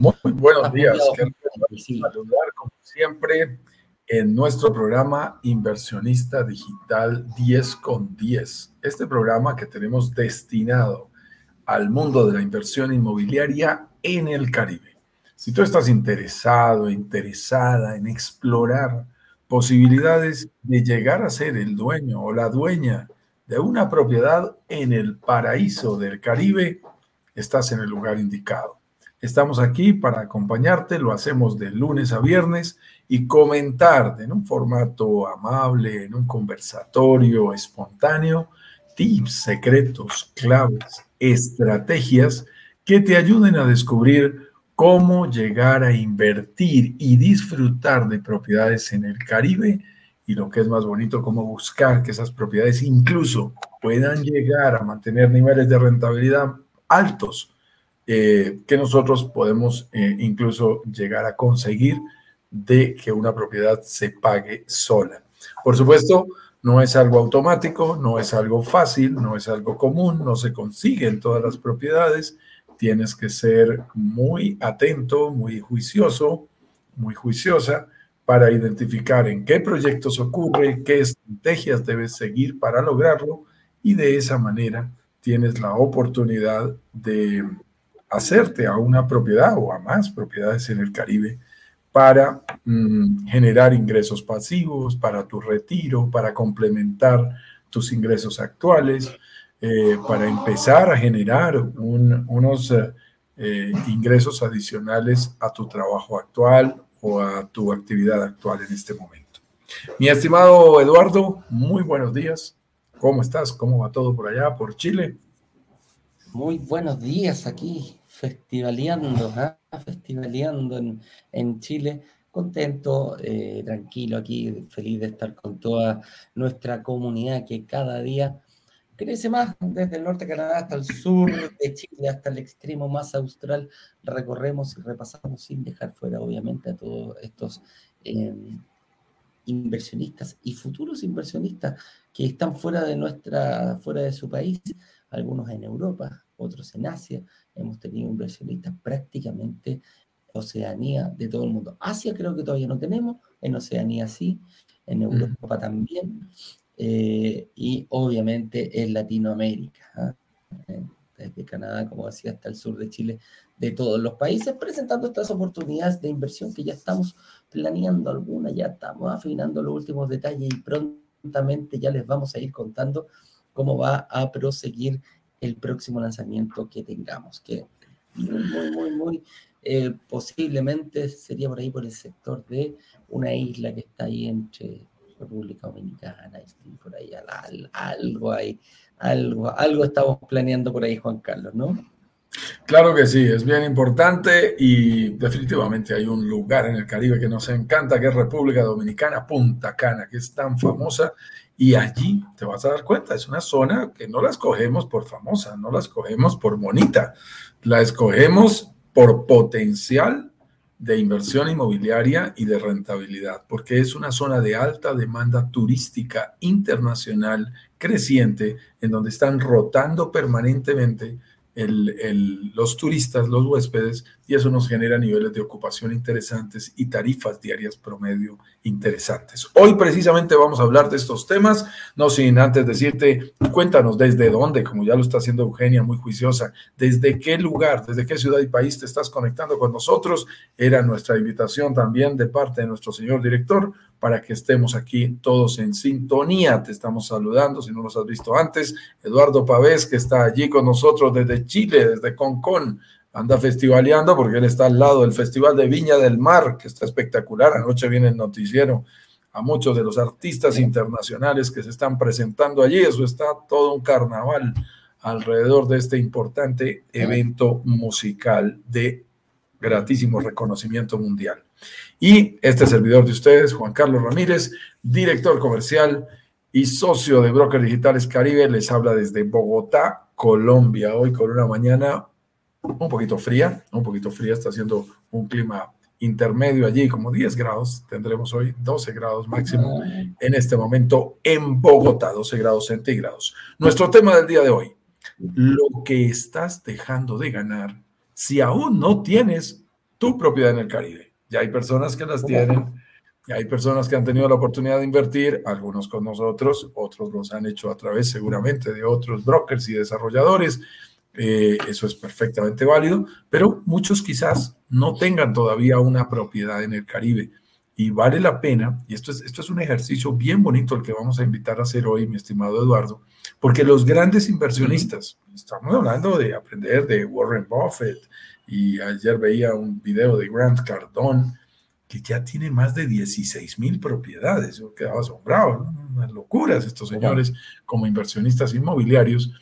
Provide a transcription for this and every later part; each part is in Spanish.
Muy buenos días. saludar como siempre en nuestro programa Inversionista Digital 10 con 10. Este programa que tenemos destinado al mundo de la inversión inmobiliaria en el Caribe. Si tú estás interesado, interesada en explorar posibilidades de llegar a ser el dueño o la dueña de una propiedad en el paraíso del Caribe, estás en el lugar indicado. Estamos aquí para acompañarte, lo hacemos de lunes a viernes y comentar en un formato amable, en un conversatorio espontáneo, tips, secretos, claves, estrategias que te ayuden a descubrir cómo llegar a invertir y disfrutar de propiedades en el Caribe y lo que es más bonito, cómo buscar que esas propiedades incluso puedan llegar a mantener niveles de rentabilidad altos eh, que nosotros podemos eh, incluso llegar a conseguir de que una propiedad se pague sola. Por supuesto, no es algo automático, no es algo fácil, no es algo común, no se consigue en todas las propiedades. Tienes que ser muy atento, muy juicioso, muy juiciosa para identificar en qué proyectos ocurre, qué estrategias debes seguir para lograrlo y de esa manera tienes la oportunidad de hacerte a una propiedad o a más propiedades en el Caribe para mm, generar ingresos pasivos, para tu retiro, para complementar tus ingresos actuales, eh, para empezar a generar unos eh, eh, ingresos adicionales a tu trabajo actual o a tu actividad actual en este momento. Mi estimado Eduardo, muy buenos días. ¿Cómo estás? ¿Cómo va todo por allá, por Chile? Muy buenos días aquí, festivaleando, ¿ah? festivaleando en, en, Chile. Contento, eh, tranquilo aquí, feliz de estar con toda nuestra comunidad que cada día crece más desde el norte de Canadá hasta el sur de Chile, hasta el extremo más austral. Recorremos y repasamos sin dejar fuera, obviamente, a todos estos em, inversionistas y futuros inversionistas que están fuera de nuestra, fuera de su país, algunos en Europa, otros en Asia. Hemos tenido inversionistas prácticamente Oceanía de todo el mundo. Asia creo que todavía no tenemos, en Oceanía sí, en Europa también, eh, y obviamente en Latinoamérica, ¿ah? eh, desde Canadá, como decía, hasta el sur de Chile, de todos los países, presentando estas oportunidades de inversión que ya estamos planeando algunas, ya estamos afinando los últimos detalles y prontamente ya les vamos a ir contando cómo va a proseguir el próximo lanzamiento que tengamos, que muy, muy, muy, eh, posiblemente sería por ahí por el sector de una isla que está ahí entre República Dominicana y por ahí algo ahí, algo, algo estamos planeando por ahí, Juan Carlos, ¿no? Claro que sí, es bien importante y definitivamente hay un lugar en el Caribe que nos encanta, que es República Dominicana, Punta Cana, que es tan famosa y allí te vas a dar cuenta, es una zona que no la escogemos por famosa, no la escogemos por bonita, la escogemos por potencial de inversión inmobiliaria y de rentabilidad, porque es una zona de alta demanda turística internacional creciente, en donde están rotando permanentemente los turistas, los huéspedes, y eso nos genera niveles de ocupación interesantes y tarifas diarias promedio interesantes. Hoy precisamente vamos a hablar de estos temas, no sin antes decirte, cuéntanos desde dónde, como ya lo está haciendo Eugenia, muy juiciosa, desde qué lugar, desde qué ciudad y país te estás conectando con nosotros. Era nuestra invitación también de parte de nuestro señor director para que estemos aquí todos en sintonía. Te estamos saludando, si no nos has visto antes, Eduardo Pavés, que está allí con nosotros desde Chile, desde Concón, anda festivaleando porque él está al lado del Festival de Viña del Mar, que está espectacular. Anoche viene el noticiero a muchos de los artistas internacionales que se están presentando allí. Eso está todo un carnaval alrededor de este importante evento musical de gratísimo reconocimiento mundial. Y este servidor de ustedes, Juan Carlos Ramírez, director comercial y socio de Broker Digitales Caribe, les habla desde Bogotá, Colombia, hoy con una mañana un poquito fría, un poquito fría, está haciendo un clima intermedio allí, como 10 grados, tendremos hoy 12 grados máximo en este momento en Bogotá, 12 grados centígrados. Nuestro tema del día de hoy, lo que estás dejando de ganar si aún no tienes tu propiedad en el Caribe. Ya hay personas que las tienen, ya hay personas que han tenido la oportunidad de invertir, algunos con nosotros, otros los han hecho a través seguramente de otros brokers y desarrolladores. Eh, eso es perfectamente válido, pero muchos quizás no tengan todavía una propiedad en el Caribe. Y vale la pena, y esto es, esto es un ejercicio bien bonito el que vamos a invitar a hacer hoy, mi estimado Eduardo, porque los grandes inversionistas, estamos hablando de aprender de Warren Buffett, y ayer veía un video de Grant Cardone, que ya tiene más de 16 mil propiedades. Yo quedaba asombrado, unas locuras estos señores como inversionistas inmobiliarios.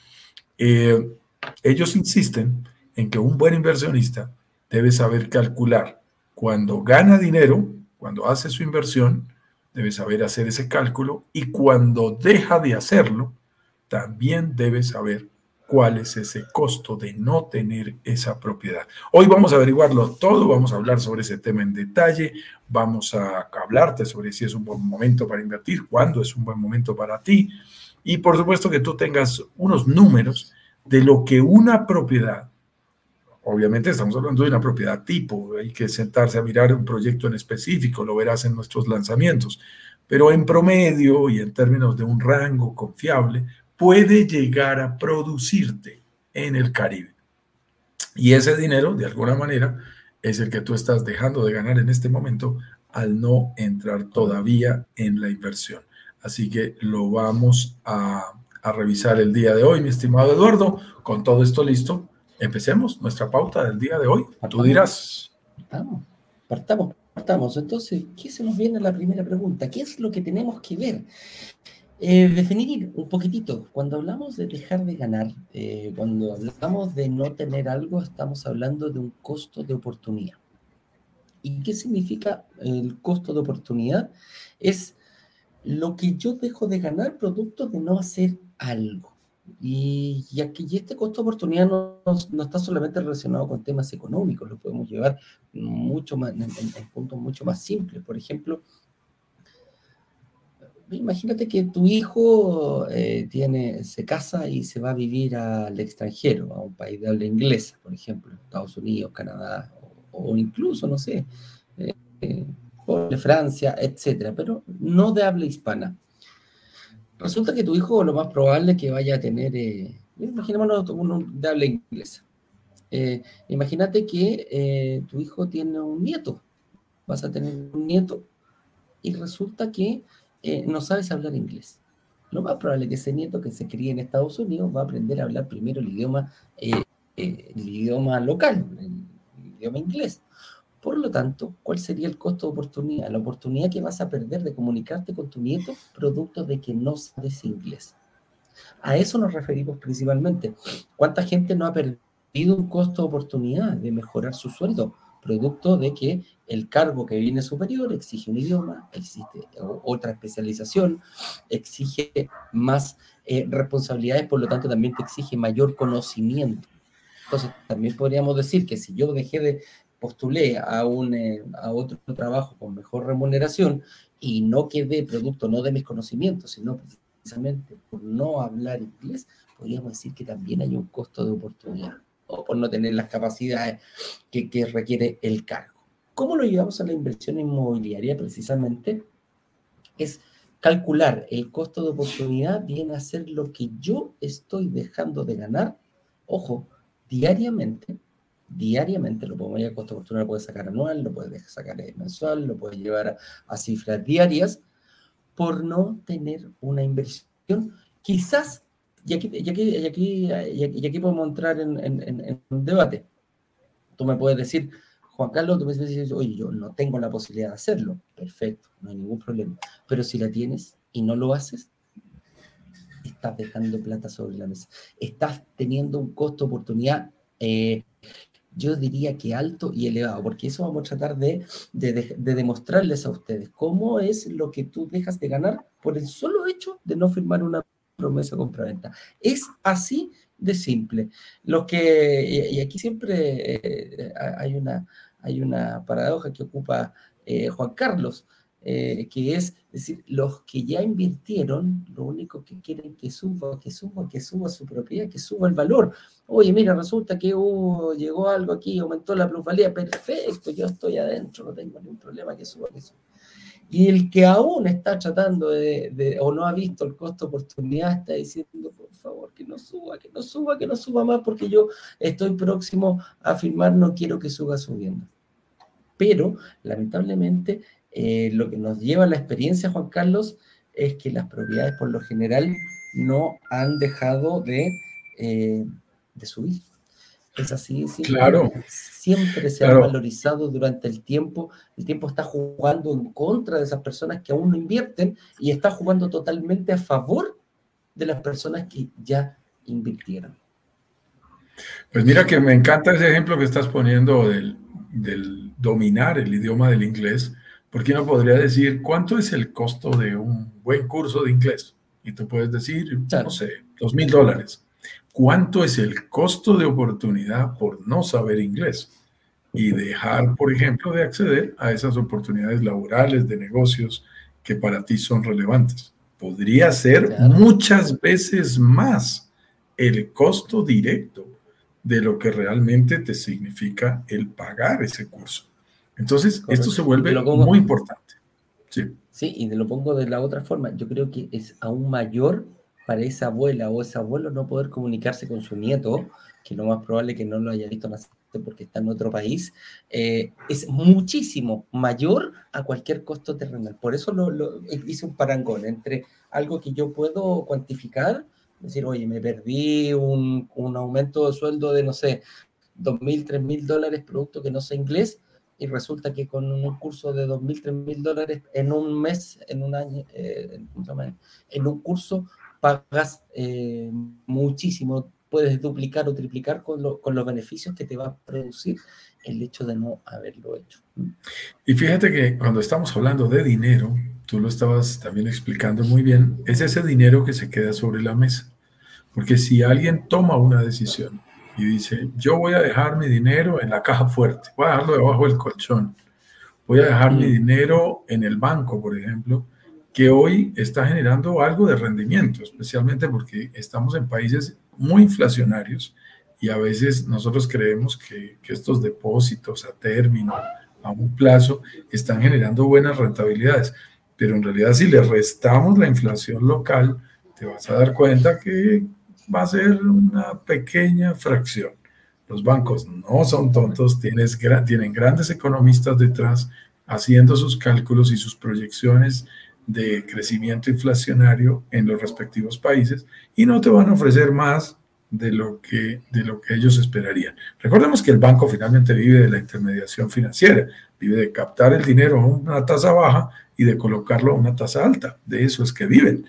Eh, ellos insisten en que un buen inversionista debe saber calcular cuando gana dinero, cuando hace su inversión, debe saber hacer ese cálculo y cuando deja de hacerlo, también debe saber cuál es ese costo de no tener esa propiedad. Hoy vamos a averiguarlo todo, vamos a hablar sobre ese tema en detalle, vamos a hablarte sobre si es un buen momento para invertir, cuándo es un buen momento para ti y por supuesto que tú tengas unos números de lo que una propiedad, obviamente estamos hablando de una propiedad tipo, hay que sentarse a mirar un proyecto en específico, lo verás en nuestros lanzamientos, pero en promedio y en términos de un rango confiable, puede llegar a producirte en el Caribe. Y ese dinero, de alguna manera, es el que tú estás dejando de ganar en este momento al no entrar todavía en la inversión. Así que lo vamos a, revisar el día de hoy, mi estimado Eduardo. Con todo esto listo, empecemos nuestra pauta del día de hoy. Tú dirás. Partamos, partamos, partamos. Entonces, ¿qué se nos viene la primera pregunta? ¿Qué es lo que tenemos que ver? Eh, definir un poquitito, cuando hablamos de dejar de ganar, eh, cuando hablamos de no tener algo, estamos hablando de un costo de oportunidad. ¿Y qué significa el costo de oportunidad? Es lo que yo dejo de ganar producto de no hacer algo. Y, aquí este costo de oportunidad no, no, está solamente relacionado con temas económicos, lo podemos llevar mucho más, en, en puntos mucho más simples. Por ejemplo, imagínate que tu hijo eh, tiene, se casa y se va a vivir al extranjero, a un país de habla inglesa, por ejemplo, Estados Unidos, Canadá, o, incluso, no sé, eh, eh, Francia, etcétera, pero no de habla hispana. Resulta que tu hijo lo más probable es que vaya a tener, imaginémonos uno de habla inglesa. imagínate que tu hijo tiene un nieto, vas a tener un nieto, y resulta que eh, no sabes hablar inglés. Lo más probable es que ese nieto que se críe en Estados Unidos va a aprender a hablar primero el idioma, eh, eh, el idioma local, el, idioma inglés. Por lo tanto, ¿cuál sería el costo de oportunidad? La oportunidad que vas a perder de comunicarte con tu nieto producto de que no sabes inglés. A eso nos referimos principalmente. ¿Cuánta gente no ha perdido un costo de oportunidad de mejorar su sueldo? producto de que el cargo que viene superior exige un idioma, existe otra especialización, exige más eh, responsabilidades, por lo tanto también te exige mayor conocimiento. Entonces, también podríamos decir que si yo dejé de postulé a, un, eh, a otro trabajo con mejor remuneración y no quedé producto no de mis conocimientos, sino precisamente por no hablar inglés, podríamos decir que también hay un costo de oportunidad o por no tener las capacidades que, que requiere el cargo. ¿Cómo lo llevamos a la inversión inmobiliaria? Precisamente es calcular el costo de oportunidad, viene a ser lo que yo estoy dejando de ganar, ojo, diariamente, diariamente, lo podemos ir a costo de oportunidad, lo puedes sacar anual, lo puedes sacar mensual, lo puedes llevar a, cifras diarias, por no tener una inversión quizás y aquí, y aquí, y aquí, y aquí podemos entrar en, en, un debate. Tú me puedes decir, Juan Carlos, tú me puedes decir, oye, yo no tengo la posibilidad de hacerlo. Perfecto, no hay ningún problema. Pero si la tienes y no lo haces, estás dejando plata sobre la mesa. Estás teniendo un costo oportunidad, eh, yo diría que alto y elevado, porque eso vamos a tratar de, de, de, demostrarles a ustedes cómo es lo que tú dejas de ganar por el solo hecho de no firmar una promesa compraventa. Es así de simple. Lo que, y aquí siempre eh, hay, una, hay una paradoja que ocupa eh, Juan Carlos. Eh, que es decir, los que ya invirtieron, lo único que quieren que suba, que suba, que suba su propiedad, que suba el valor. Oye, mira, resulta que uh, llegó algo aquí, aumentó la plusvalía, perfecto, yo estoy adentro, no tengo ningún problema, que suba, que suba. Y el que aún está tratando de, o no ha visto el costo oportunidad, está diciendo, por favor, que no suba, que no suba, que no suba más, porque yo estoy próximo a firmar, no quiero que suba subiendo. Pero, lamentablemente, eh, lo que nos lleva a la experiencia, Juan Carlos, es que las propiedades por lo general no han dejado de, eh, de subir. Es así, claro. siempre se ha valorizado durante el tiempo. El tiempo está jugando en contra de esas personas que aún no invierten y está jugando totalmente a favor de las personas que ya invirtieron. Pues mira que me encanta ese ejemplo que estás poniendo del, dominar el idioma del inglés, porque uno podría decir, ¿cuánto es el costo de un buen curso de inglés? Y tú puedes decir, no sé, dos mil dólares cuánto es el costo de oportunidad por no saber inglés y dejar, por ejemplo, de acceder a esas oportunidades laborales, de negocios que para ti son relevantes. Podría ser muchas veces más el costo directo de lo que realmente te significa el pagar ese curso. Entonces, esto se vuelve muy importante. Sí. sí, y te lo pongo de la otra forma. Yo creo que es aún mayor para esa abuela o ese abuelo no poder comunicarse con su nieto, que lo más probable que no lo haya visto nacer porque está en otro país, eh, es muchísimo mayor a cualquier costo terrenal. Por eso lo, hice un parangón entre algo que yo puedo cuantificar, decir, oye, me perdí un, un aumento de sueldo de, no sé, dos mil, tres mil dólares, producto que no sé inglés, y resulta que con un curso de dos mil, tres mil dólares en un mes, en un año, eh, en un curso pagas eh, muchísimo, puedes duplicar o triplicar con, los beneficios que te va a producir el hecho de no haberlo hecho. Y fíjate que cuando estamos hablando de dinero, tú lo estabas también explicando muy bien, es ese dinero que se queda sobre la mesa. Porque si alguien toma una decisión y dice, yo voy a dejar mi dinero en la caja fuerte, voy a dejarlo debajo del colchón, voy a dejar mi mm. dinero en el banco, por ejemplo, que hoy está generando algo de rendimiento, especialmente porque estamos en países muy inflacionarios y a veces nosotros creemos que, estos depósitos a término, a un plazo, están generando buenas rentabilidades. Pero en realidad si le restamos la inflación local, te vas a dar cuenta que va a ser una pequeña fracción. Los bancos no son tontos, tienen grandes economistas detrás haciendo sus cálculos y sus proyecciones de crecimiento inflacionario en los respectivos países y no te van a ofrecer más de lo que, de lo que ellos esperarían. Recordemos que el banco finalmente vive de la intermediación financiera, vive de captar el dinero a una tasa baja y de colocarlo a una tasa alta. De eso es que viven.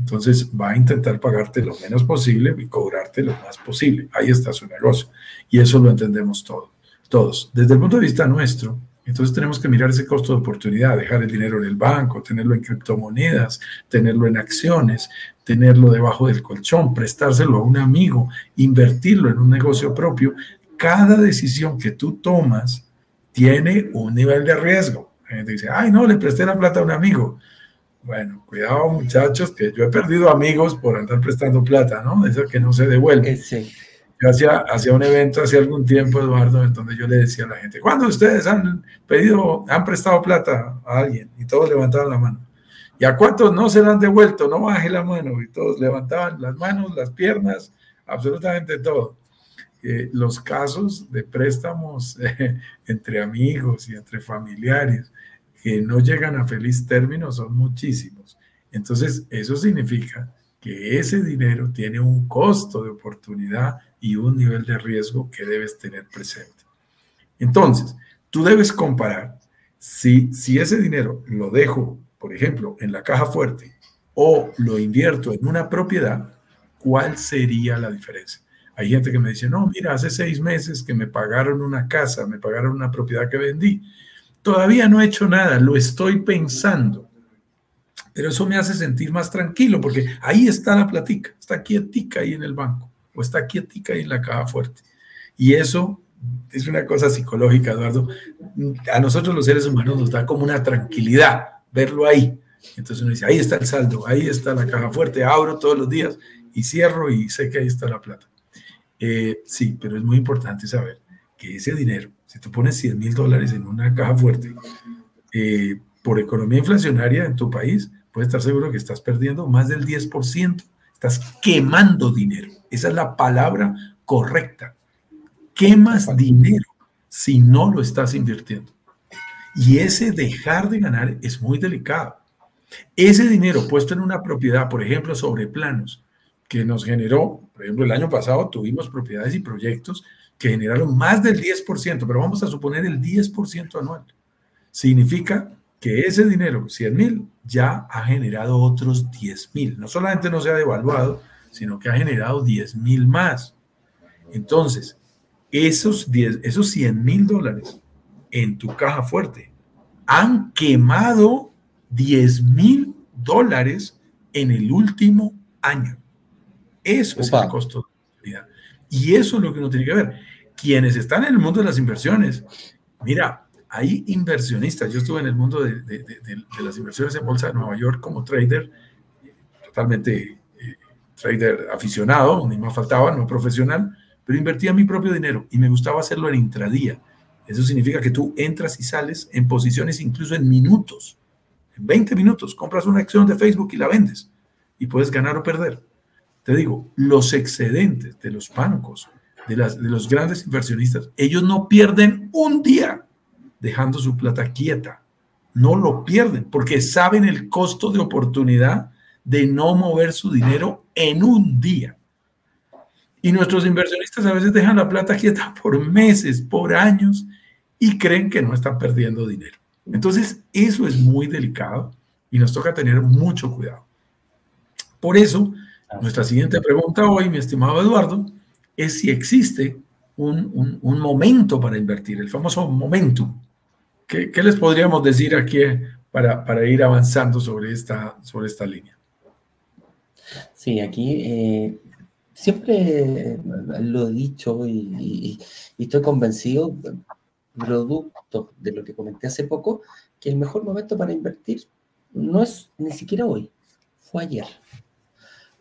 Entonces va a intentar pagarte lo menos posible y cobrarte lo más posible. Ahí está su negocio. Y eso lo entendemos todos. Todos. Desde el punto de vista nuestro, entonces tenemos que mirar ese costo de oportunidad, dejar el dinero en el banco, tenerlo en criptomonedas, tenerlo en acciones, tenerlo debajo del colchón, prestárselo a un amigo, invertirlo en un negocio propio. Cada decisión que tú tomas tiene un nivel de riesgo. La gente dice, ay, no, le presté la plata a un amigo. Bueno, cuidado muchachos, que yo he perdido amigos por andar prestando plata, ¿no? Eso que no se devuelve. Sí. Yo hacía, un evento hace algún tiempo, Eduardo, en donde yo le decía a la gente, ¿cuándo ustedes han pedido, han prestado plata a alguien? Y todos levantaban la mano. ¿Y a cuántos no se la han devuelto? No baje la mano. Y todos levantaban las manos, las piernas, absolutamente todo. Eh, los casos de préstamos eh, entre amigos y entre familiares que no llegan a feliz término son muchísimos. Entonces, eso significa que ese dinero tiene un costo de oportunidad y un nivel de riesgo que debes tener presente. Entonces, tú debes comparar si, si ese dinero lo dejo, por ejemplo, en la caja fuerte o lo invierto en una propiedad, ¿cuál sería la diferencia? Hay gente que me dice, no, mira, hace seis meses que me pagaron una casa, me pagaron una propiedad que vendí. Todavía no he hecho nada, lo estoy pensando. Pero eso me hace sentir más tranquilo porque ahí está la platica, está quietica ahí en el banco o está quietica ahí en la caja fuerte. Y eso es una cosa psicológica, Eduardo. A nosotros los seres humanos nos da como una tranquilidad verlo ahí. Entonces uno dice, ahí está el saldo, ahí está la caja fuerte, abro todos los días y cierro y sé que ahí está la plata. Eh, sí, pero es muy importante saber que ese dinero, si tú pones 100 mil dólares en una caja fuerte, eh, por economía inflacionaria en tu país, puedes estar seguro que estás perdiendo más del 10%, estás quemando dinero. Esa es la palabra correcta. Quemas dinero si no lo estás invirtiendo. Y ese dejar de ganar es muy delicado. Ese dinero puesto en una propiedad, por ejemplo, sobre planos, que nos generó, por ejemplo, el año pasado tuvimos propiedades y proyectos que generaron más del 10%, pero vamos a suponer el 10% anual. Significa que ese dinero, 100 mil, ya ha generado otros 10 mil. No solamente no se ha devaluado, sino que ha generado 10 mil más. Entonces, esos, 10, esos 100 mil dólares en tu caja fuerte han quemado 10 mil dólares en el último año. Eso es el costo de la Y eso es lo que uno tiene que ver. Quienes están en el mundo de las inversiones, mira, hay inversionistas. Yo estuve en el mundo de, las inversiones en Bolsa de Nueva York como trader, totalmente eh, trader aficionado, ni más faltaba, no profesional, pero invertía mi propio dinero y me gustaba hacerlo en intradía. Eso significa que tú entras y sales en posiciones incluso en minutos. En 20 minutos compras una acción de Facebook y la vendes y puedes ganar o perder. Te digo, los excedentes de los bancos, de, las, de los grandes inversionistas, ellos no pierden un día dejando su plata quieta. No lo pierden porque saben el costo de oportunidad de no mover su dinero en un día. Y nuestros inversionistas a veces dejan la plata quieta por meses, por años, y creen que no están perdiendo dinero. Entonces, eso es muy delicado y nos toca tener mucho cuidado. Por eso, nuestra siguiente pregunta hoy, mi estimado Eduardo, es si existe un, un momento para invertir, el famoso momento. ¿Qué, les podríamos decir aquí para, para, ir avanzando sobre esta, sobre esta línea? Sí, aquí eh, siempre lo he dicho y, estoy convencido, producto de lo que comenté hace poco, que el mejor momento para invertir no es ni siquiera hoy, fue ayer.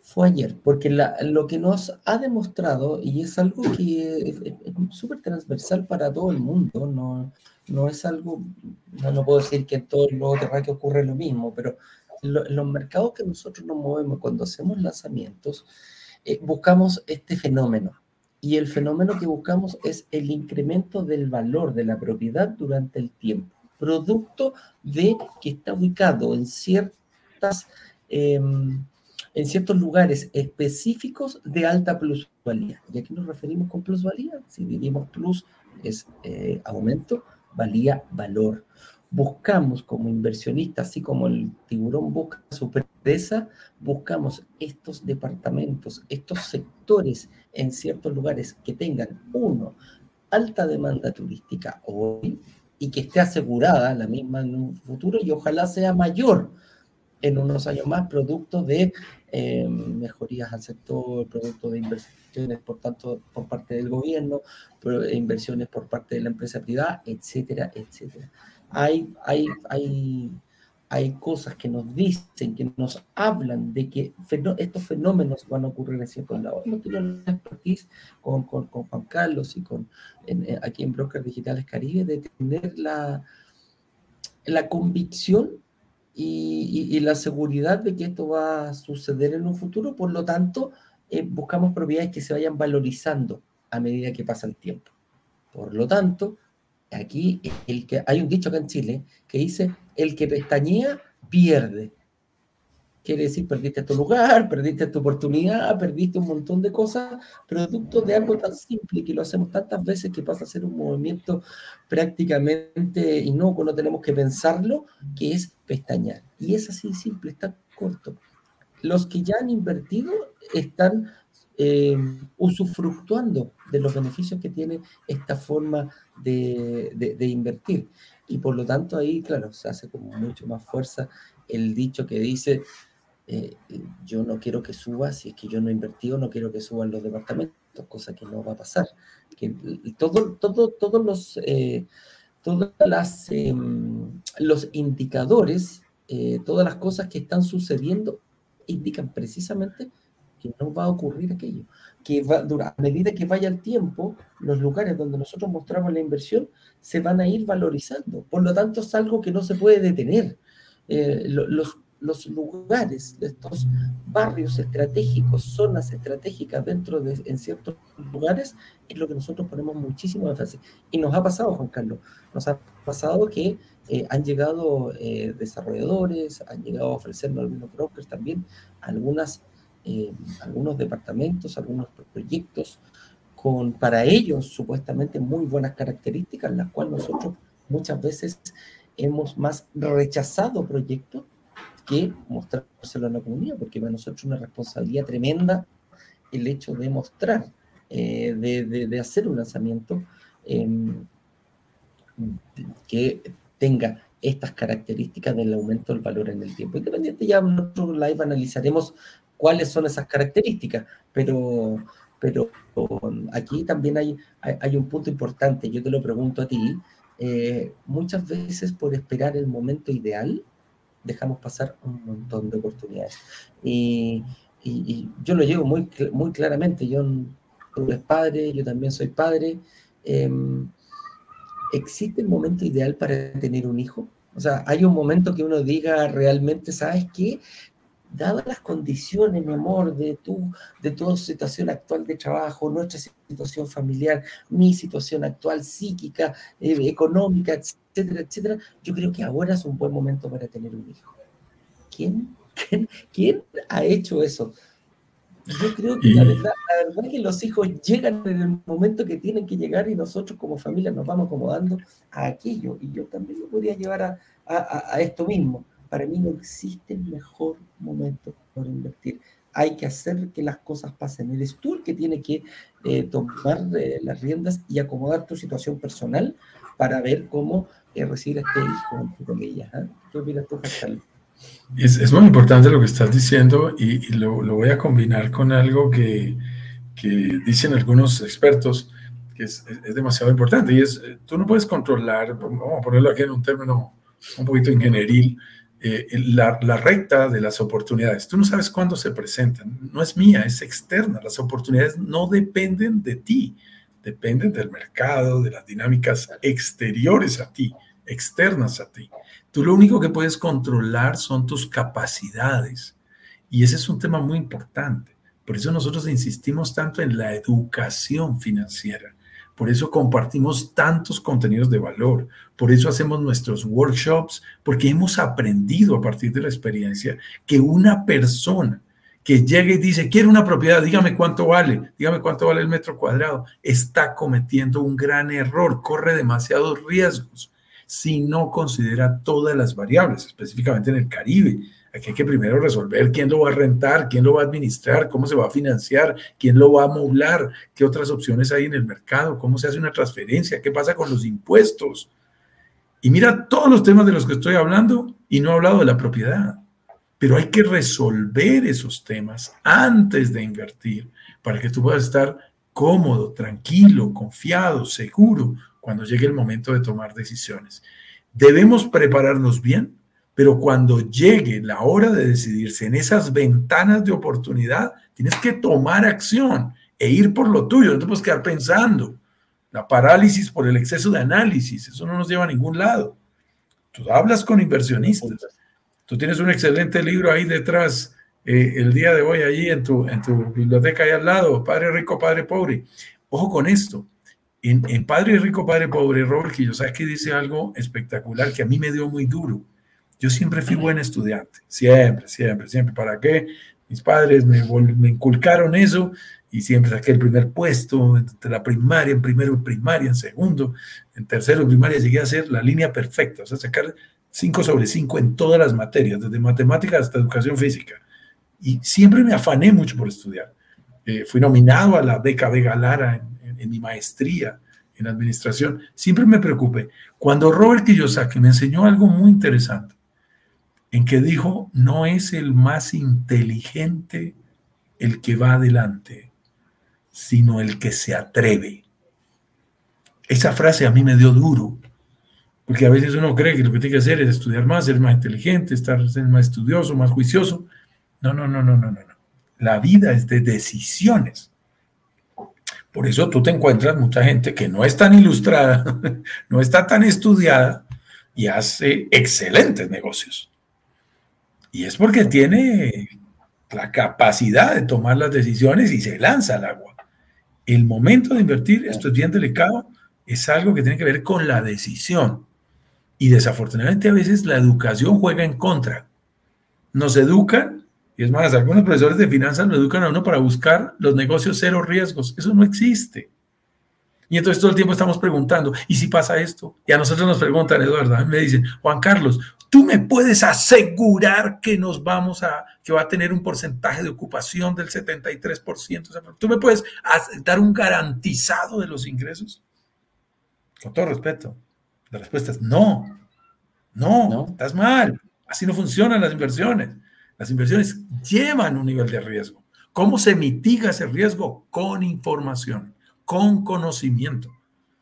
Fue ayer, porque lo que nos ha demostrado, y es algo que es súper transversal para todo el mundo, no, no es algo, no, puedo decir que en todo el nuevo terráqueo ocurre lo mismo, pero en los mercados que nosotros nos movemos cuando hacemos lanzamientos, eh, buscamos este fenómeno. Y el fenómeno que buscamos es el incremento del valor de la propiedad durante el tiempo, producto de que está ubicado en ciertas... Em, en ciertos lugares específicos de alta plusvalía. ¿Y aquí nos referimos con plusvalía? Si dividimos plus es eh, aumento, valía valor. Buscamos como inversionistas, así como el tiburón busca su presa, buscamos estos departamentos, estos sectores en ciertos lugares que tengan, uno, alta demanda turística hoy y que esté asegurada la misma en un futuro y ojalá sea mayor en unos años más, producto de eh, mejorías al sector, producto de inversiones por tanto por parte del gobierno, inversiones por parte de la empresa privada, etcétera, etcétera. Hay, hay, hay, hay cosas que nos dicen, que nos hablan de que estos fenómenos van a ocurrir en ciertos lados. No tengo la expertise con, con, Juan Carlos y con eh, aquí en Brokers Digitales Caribe de tener la, la convicción y, la seguridad de que esto va a suceder en un futuro. Por lo tanto, eh, buscamos propiedades que se vayan valorizando a medida que pasa el tiempo. Por lo tanto, aquí el que, hay un dicho acá en Chile que dice, el que pestañea pierde. Quiere decir, perdiste tu lugar, perdiste tu oportunidad, perdiste un montón de cosas, producto de algo tan simple que lo hacemos tantas veces que pasa a ser un movimiento prácticamente inocuo, no tenemos que pensarlo, que es pestañear. Y es así simple, está corto. Los que ya han invertido están eh, usufructuando de los beneficios que tiene esta forma de, de, invertir. Y por lo tanto ahí, claro, se hace con mucho más fuerza el dicho que dice, eh, yo no quiero que suba, si es que yo no he invertido, no quiero que suban los departamentos, cosa que no va a pasar. Que todo, todo, todos los, eh, todas las, em, los indicadores eh, todas las cosas que están sucediendo indican precisamente que no va a ocurrir aquello, que va, a medida que vaya el tiempo, los lugares donde nosotros mostramos la inversión se van a ir valorizando. Por lo tanto, es algo que no se puede detener. Eh, los, los lugares, estos barrios estratégicos, zonas estratégicas dentro de en ciertos lugares, es lo que nosotros ponemos muchísimo énfasis. Y nos ha pasado, Juan Carlos, nos ha pasado que eh, han llegado eh, desarrolladores, han llegado a ofrecernos algunos brokers también, algunas, eh, algunos departamentos, algunos proyectos con para ellos supuestamente muy buenas características, las cuales nosotros muchas veces hemos más rechazado proyectos que mostrárselo a la comunidad, porque para nosotros es una responsabilidad tremenda el hecho de mostrar, eh, de, hacer un lanzamiento em, que tenga estas características del aumento del valor en el tiempo. Independiente, ya nosotros live analizaremos cuáles son esas características, pero, pero aquí también hay, hay, un punto importante, yo te lo pregunto a ti, eh, muchas veces por esperar el momento ideal, dejamos pasar un montón de oportunidades. Y, yo lo llevo muy, muy claramente. Yo, tú eres padre, yo también soy padre. Em, ¿Existe el momento ideal para tener un hijo? O sea, hay un momento que uno diga realmente, ¿sabes qué? Dadas las condiciones, mi amor, de tu, de tu situación actual de trabajo, nuestra situación familiar, mi situación actual psíquica, eh, económica, etcétera, etcétera, yo creo que ahora es un buen momento para tener un hijo. ¿Quién, quién, ha hecho eso? Yo creo que la, verdad, la verdad es que los hijos llegan en el momento que tienen que llegar y nosotros como familia nos vamos acomodando a aquello. Y yo también lo podría llevar a, a, a esto mismo para mí no existe mejor momento para invertir. Hay que hacer que las cosas pasen. Eres tú el que tiene que eh, tomar eh, las riendas y acomodar tu situación personal para ver cómo eh, recibir a este hijo, entre comillas. ¿eh? ¿Qué opinas tú? Es, es, muy importante lo que estás diciendo y, lo, lo, voy a combinar con algo que, que dicen algunos expertos que es, es, demasiado importante y es, tú no puedes controlar, vamos a ponerlo aquí en un término un poquito ingenieril, eh, la, la, recta de las oportunidades. Tú no sabes cuándo se presentan. No es mía, es externa. Las oportunidades no dependen de ti, dependen del mercado, de las dinámicas exteriores a ti, externas a ti. Tú lo único que puedes controlar son tus capacidades. Y ese es un tema muy importante. Por eso nosotros insistimos tanto en la educación financiera por eso compartimos tantos contenidos de valor. Por eso hacemos nuestros workshops, porque hemos aprendido a partir de la experiencia que una persona que llegue y dice, quiero una propiedad, dígame cuánto vale, dígame cuánto vale el metro cuadrado, está cometiendo un gran error, corre demasiados riesgos si no considera todas las variables, específicamente en el Caribe Aquí hay que primero resolver quién lo va a rentar, quién lo va a administrar, cómo se va a financiar, quién lo va a moblar, qué otras opciones hay en el mercado, cómo se hace una transferencia, qué pasa con los impuestos. Y mira todos los temas de los que estoy hablando y no he hablado de la propiedad. Pero hay que resolver esos temas antes de invertir para que tú puedas estar cómodo, tranquilo, confiado, seguro cuando llegue el momento de tomar decisiones. Debemos prepararnos bien pero cuando llegue la hora de decidirse en esas ventanas de oportunidad, tienes que tomar acción e ir por lo tuyo. No te puedes quedar pensando. La parálisis por el exceso de análisis, eso no nos lleva a ningún lado. Tú hablas con inversionistas. Tú tienes un excelente libro ahí detrás, eh, el día de hoy, allí en tu, en tu biblioteca ahí al lado, Padre Rico, Padre Pobre. Ojo con esto. En, Padre Rico, Padre Pobre, Robert que dice algo espectacular que a mí me dio muy duro yo siempre fui buen estudiante, siempre, siempre, siempre. ¿Para qué? Mis padres me, me inculcaron eso y siempre saqué el primer puesto entre la primaria, en primero en primaria, en segundo, en tercero en primaria llegué a hacer la línea perfecta, o sea, sacar 5 sobre 5 en todas las materias, desde matemáticas hasta educación física. Y siempre me afané mucho por estudiar. Eh, fui nominado a la beca de Galara en, en, mi maestría en administración. Siempre me preocupé. Cuando Robert Kiyosaki me enseñó algo muy interesante, en que dijo, no es el más inteligente el que va adelante, sino el que se atreve. Esa frase a mí me dio duro, Porque a veces uno cree que lo que tiene que hacer es estudiar más, ser más inteligente, estar, ser más estudioso, más juicioso. No, no, no, no, no, no. La vida es de decisiones. Por eso tú te encuentras mucha gente que no es tan ilustrada, no está tan estudiada y hace excelentes negocios. Y es porque tiene la capacidad de tomar las decisiones y se lanza al agua. El momento de invertir, esto es bien delicado, es algo que tiene que ver con la decisión. Y desafortunadamente a veces la educación juega en contra. Nos educan, y es más, algunos profesores de finanzas lo educan a uno para buscar los negocios cero riesgos. Eso no existe. Y entonces todo el tiempo estamos preguntando, ¿y si pasa esto? Y a nosotros nos preguntan, Eduardo, me dicen, Juan Carlos, ¿tú me puedes asegurar que nos vamos a, que va a tener un porcentaje de ocupación del 73%? ¿Tú me puedes dar un garantizado de los ingresos? Con todo respeto, la respuesta es no, no, no, estás mal. Así no funcionan las inversiones. Las inversiones llevan un nivel de riesgo. ¿Cómo se mitiga ese riesgo? Con información con conocimiento.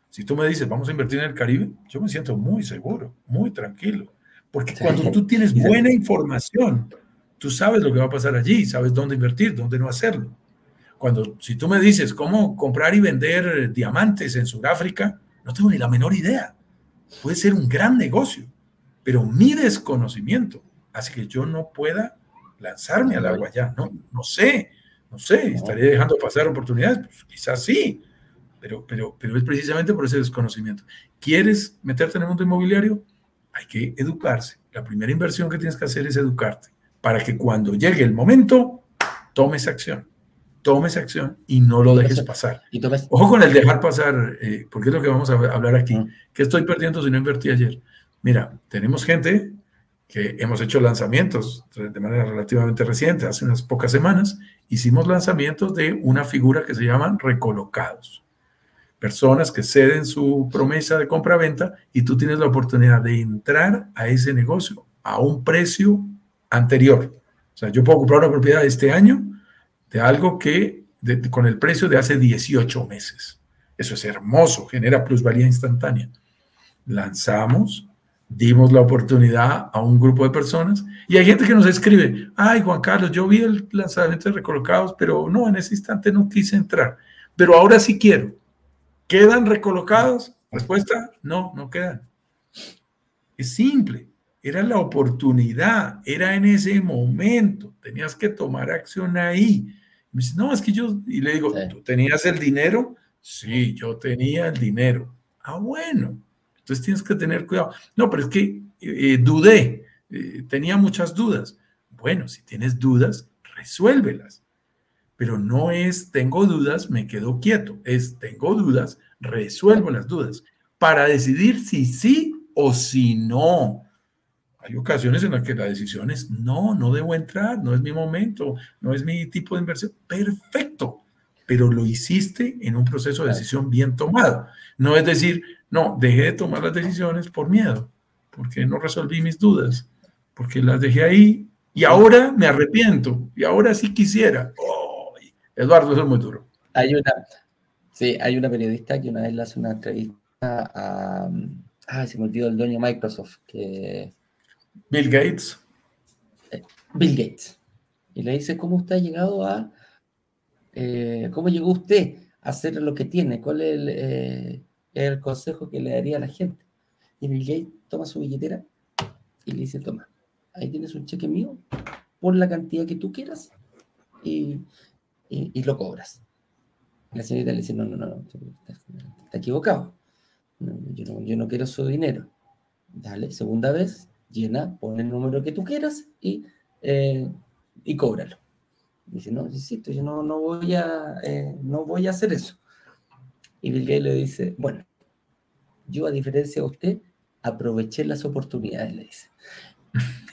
Si tú me dices, vamos a invertir en el Caribe, yo me siento muy seguro, muy tranquilo. Porque cuando tú tienes buena información, tú sabes lo que va a pasar allí, sabes dónde invertir, dónde no hacerlo. Cuando, si tú me dices cómo comprar y vender diamantes en Sudáfrica, no tengo ni la menor idea. Puede ser un gran negocio, pero mi desconocimiento hace que yo no pueda lanzarme al agua ya. No, no sé, no sé, estaría dejando pasar oportunidades, pues quizás sí, pero, pero, pero es precisamente por ese desconocimiento. ¿Quieres meterte en el mundo inmobiliario? Hay que educarse. La primera inversión que tienes que hacer es educarte para que cuando llegue el momento, tomes acción. Tomes acción y no lo dejes pasar. Ojo con el dejar pasar, eh, porque es lo que vamos a hablar aquí. ¿Qué estoy perdiendo si no invertí ayer? Mira, tenemos gente que hemos hecho lanzamientos de manera relativamente reciente, hace unas pocas semanas, hicimos lanzamientos de una figura que se llaman recolocados personas que ceden su promesa de compra-venta y tú tienes la oportunidad de entrar a ese negocio a un precio anterior. O sea, yo puedo comprar una propiedad este año de algo que con el precio de hace 18 meses. Eso es hermoso, genera plusvalía instantánea. Lanzamos, dimos la oportunidad a un grupo de personas y hay gente que nos escribe, ay Juan Carlos, yo vi el lanzamiento de recolocados, pero no, en ese instante no quise entrar, pero ahora sí quiero. ¿Quedan recolocados? Respuesta, no, no quedan. Es simple, era la oportunidad, era en ese momento, tenías que tomar acción ahí. me dice, no, es que yo, y le digo, ¿tú tenías el dinero? Sí, yo tenía el dinero. Ah, bueno, entonces tienes que tener cuidado. No, pero es que eh, dudé, eh, tenía muchas dudas. Bueno, si tienes dudas, resuélvelas pero no es tengo dudas, me quedo quieto, es tengo dudas, resuelvo las dudas para decidir si sí o si no. Hay ocasiones en las que la decisión es no, no debo entrar, no es mi momento, no es mi tipo de inversión. Perfecto, pero lo hiciste en un proceso de decisión bien tomado. No es decir, no, dejé de tomar las decisiones por miedo, porque no resolví mis dudas, porque las dejé ahí y ahora me arrepiento y ahora sí quisiera. Eduardo, eso es muy duro. Hay una, sí, hay una periodista que una vez le hace una entrevista a. Ah, se me olvidó el dueño de Microsoft, que. Bill Gates. Eh, Bill Gates. Y le dice, ¿cómo usted ha llegado a. Eh, ¿Cómo llegó usted a hacer lo que tiene? ¿Cuál es el, eh, el consejo que le daría a la gente? Y Bill Gates toma su billetera y le dice, toma, ahí tienes un cheque mío, por la cantidad que tú quieras y y, lo cobras. La señorita le dice, no, no, no, está, equivocado. yo, no, quiero su dinero. Dale, segunda vez, llena, pon el número que tú quieras y, eh, y cóbralo. Dice, no, insisto, yo no, no, voy a, eh, no voy a hacer eso. Y Bill Gates le dice, bueno, yo a diferencia de usted, aproveché las oportunidades, le dice.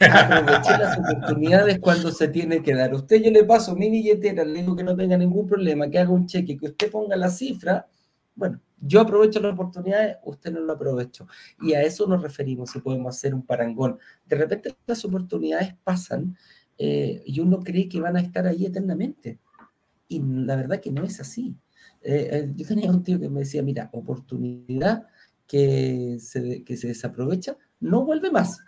Aproveché las oportunidades cuando se tiene que dar. Usted yo le paso mi billetera, le digo que no tenga ningún problema, que haga un cheque, que usted ponga la cifra. Bueno, yo aprovecho las oportunidades, usted no lo aprovecho. Y a eso nos referimos si podemos hacer un parangón. De repente las oportunidades pasan eh, y uno cree que van a estar ahí eternamente. Y la verdad que no es así. Eh, eh, yo tenía un tío que me decía, mira, oportunidad que se, que se desaprovecha, no vuelve más.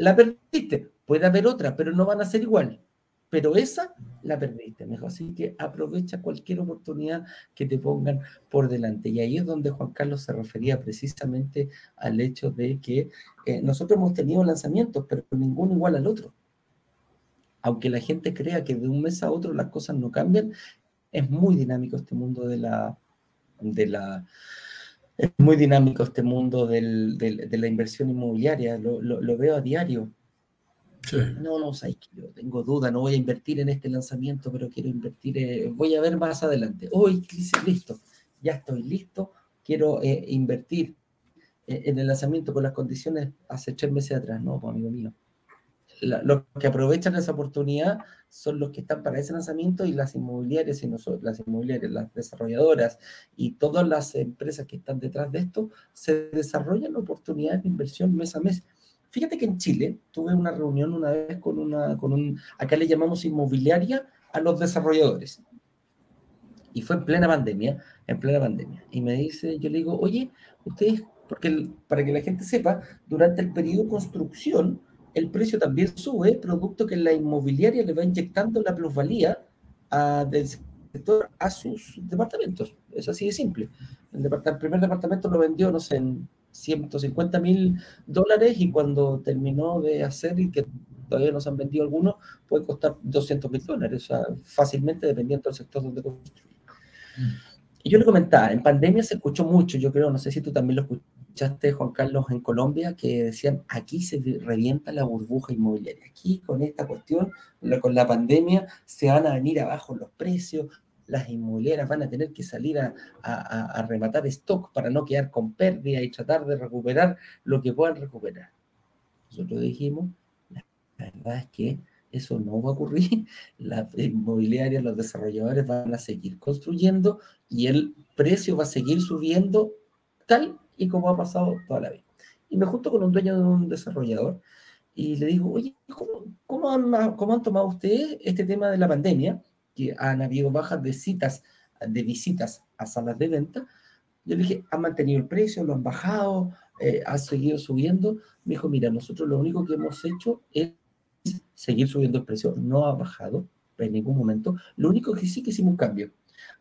La perdiste, puede haber otra, pero no van a ser igual. Pero esa la perdiste, mejor. Así que aprovecha cualquier oportunidad que te pongan por delante. Y ahí es donde Juan Carlos se refería precisamente al hecho de que eh, nosotros hemos tenido lanzamientos, pero ninguno igual al otro. Aunque la gente crea que de un mes a otro las cosas no cambian, es muy dinámico este mundo de la, de la, es muy dinámico este mundo del, de la inversión inmobiliaria, lo, lo, veo a diario. No, no, que yo tengo duda, no voy a invertir en este lanzamiento, pero quiero invertir, eh, voy a ver más adelante. Hoy, listo, ya estoy listo, quiero eh, invertir eh, en el lanzamiento con las condiciones hace tres meses atrás, no, pues, amigo mío los que aprovechan esa oportunidad son los que están para ese lanzamiento y las inmobiliarias y nosotros, las inmobiliarias, las desarrolladoras y todas las empresas que están detrás de esto se desarrollan oportunidades de inversión mes a mes. Fíjate que en Chile tuve una reunión una vez con una, con un, acá le llamamos inmobiliaria a los desarrolladores. Y fue en plena pandemia, en plena pandemia. Y me dice, yo le digo, oye, ustedes, porque para que la gente sepa, durante el periodo de construcción, el precio también sube, producto que la inmobiliaria le va inyectando la plusvalía a, del sector a sus departamentos. Es así de simple. El, el primer departamento lo vendió, no sé, en 150 mil dólares y cuando terminó de hacer y que todavía no se han vendido algunos, puede costar 200 mil dólares, o sea, fácilmente dependiendo del sector donde construye. Mm. Y yo le comentaba, en pandemia se escuchó mucho, yo creo, no sé si tú también lo escuchaste escuchaste, Juan Carlos, en Colombia, que decían, aquí se revienta la burbuja inmobiliaria, aquí con esta cuestión, con la pandemia, se van a venir abajo los precios, las inmobiliarias van a tener que salir a, a, rematar stock para no quedar con pérdida y tratar de recuperar lo que puedan recuperar. Nosotros dijimos, la verdad es que eso no va a ocurrir. Las inmobiliarias, los desarrolladores van a seguir construyendo y el precio va a seguir subiendo tal y como ha pasado toda la vida. Y me junto con un dueño de un desarrollador y le digo, oye, ¿cómo, han, cómo han tomado ustedes este tema de la pandemia? Que han habido bajas de citas, de visitas a salas de venta. Yo le dije, ¿han mantenido el precio? ¿Lo han bajado? Eh, ¿Ha seguido subiendo? Me dijo, mira, nosotros lo único que hemos hecho es seguir subiendo el precio. No ha bajado en ningún momento. Lo único que sí que hicimos un cambio.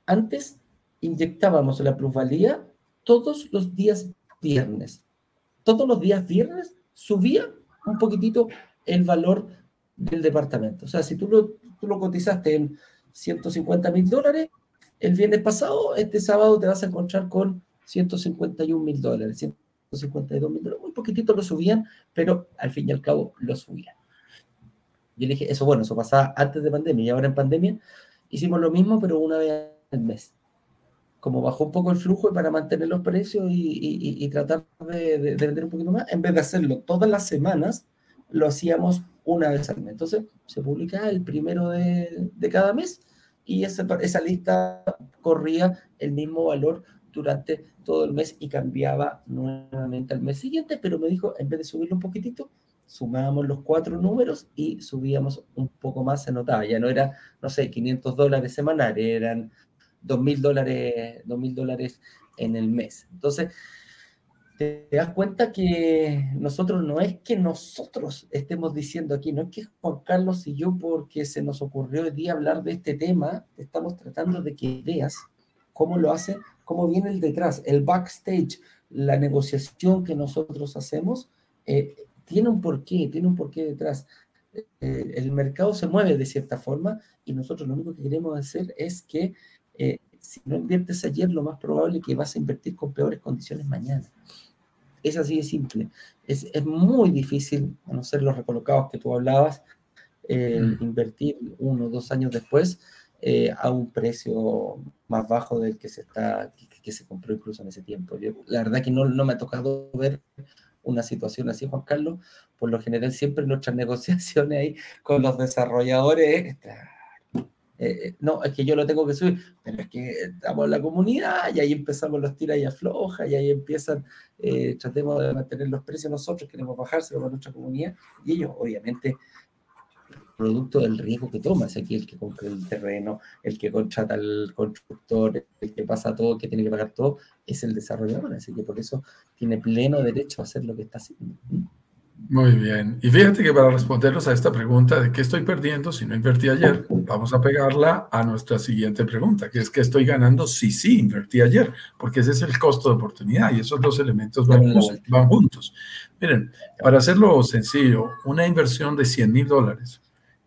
Antes inyectábamos la plusvalía todos los días viernes. Todos los días viernes subía un poquitito el valor del departamento. O sea, si tú lo, tú lo cotizaste en 150 mil dólares, el viernes pasado, este sábado te vas a encontrar con 151 mil dólares, 152 mil dólares. Muy poquitito lo subían, pero al fin y al cabo lo subían. Yo le dije, eso bueno, eso pasaba antes de pandemia y ahora en pandemia hicimos lo mismo, pero una vez al mes como bajó un poco el flujo y para mantener los precios y, tratar de, vender un poquito más, en vez de hacerlo todas las semanas, lo hacíamos una vez al mes. Entonces, se publicaba el primero de, cada mes y esa, esa lista corría el mismo valor durante todo el mes y cambiaba nuevamente al mes siguiente, pero me dijo, en vez de subirlo un poquitito, sumábamos los cuatro números y subíamos un poco más, se notaba, ya no era, no sé, 500 dólares semanales, eran dos mil dólares, dólares en el mes. Entonces, te, das cuenta que nosotros no es que nosotros estemos diciendo aquí, no es que Juan Carlos y yo, porque se nos ocurrió el día hablar de este tema, estamos tratando de que veas cómo lo hace, cómo viene el detrás, el backstage, la negociación que nosotros hacemos, eh, tiene un porqué, tiene un porqué detrás. Eh, el mercado se mueve de cierta forma y nosotros lo único que queremos hacer es que eh, si no inviertes ayer, lo más probable es que vas a invertir con peores condiciones mañana. Es así de simple. Es, es muy difícil, a no ser los recolocados que tú hablabas, eh, mm. invertir uno o dos años después eh, a un precio más bajo del que se, está, que, se compró incluso en ese tiempo. la verdad que no, no me ha tocado ver una situación así, Juan Carlos. Por lo general, siempre nuestras negociaciones ahí con los desarrolladores eh, no, es que yo lo tengo que subir, pero es que estamos en la comunidad y ahí empezamos los tiras y aflojas y ahí empiezan, eh, tratemos de mantener los precios nosotros, queremos bajárselo para nuestra comunidad y ellos obviamente producto del riesgo que tomas. Aquí el que compra el terreno, el que contrata al constructor, el que pasa todo, el que tiene que pagar todo, es el desarrollador. Así que por eso tiene pleno derecho a hacer lo que está haciendo. Muy bien. Y fíjate que para respondernos a esta pregunta de qué estoy perdiendo si no invertí ayer, vamos a pegarla a nuestra siguiente pregunta, que es qué estoy ganando si sí invertí ayer, porque ese es el costo de oportunidad y esos dos elementos van, van juntos. Miren, para hacerlo sencillo, una inversión de 100 mil dólares,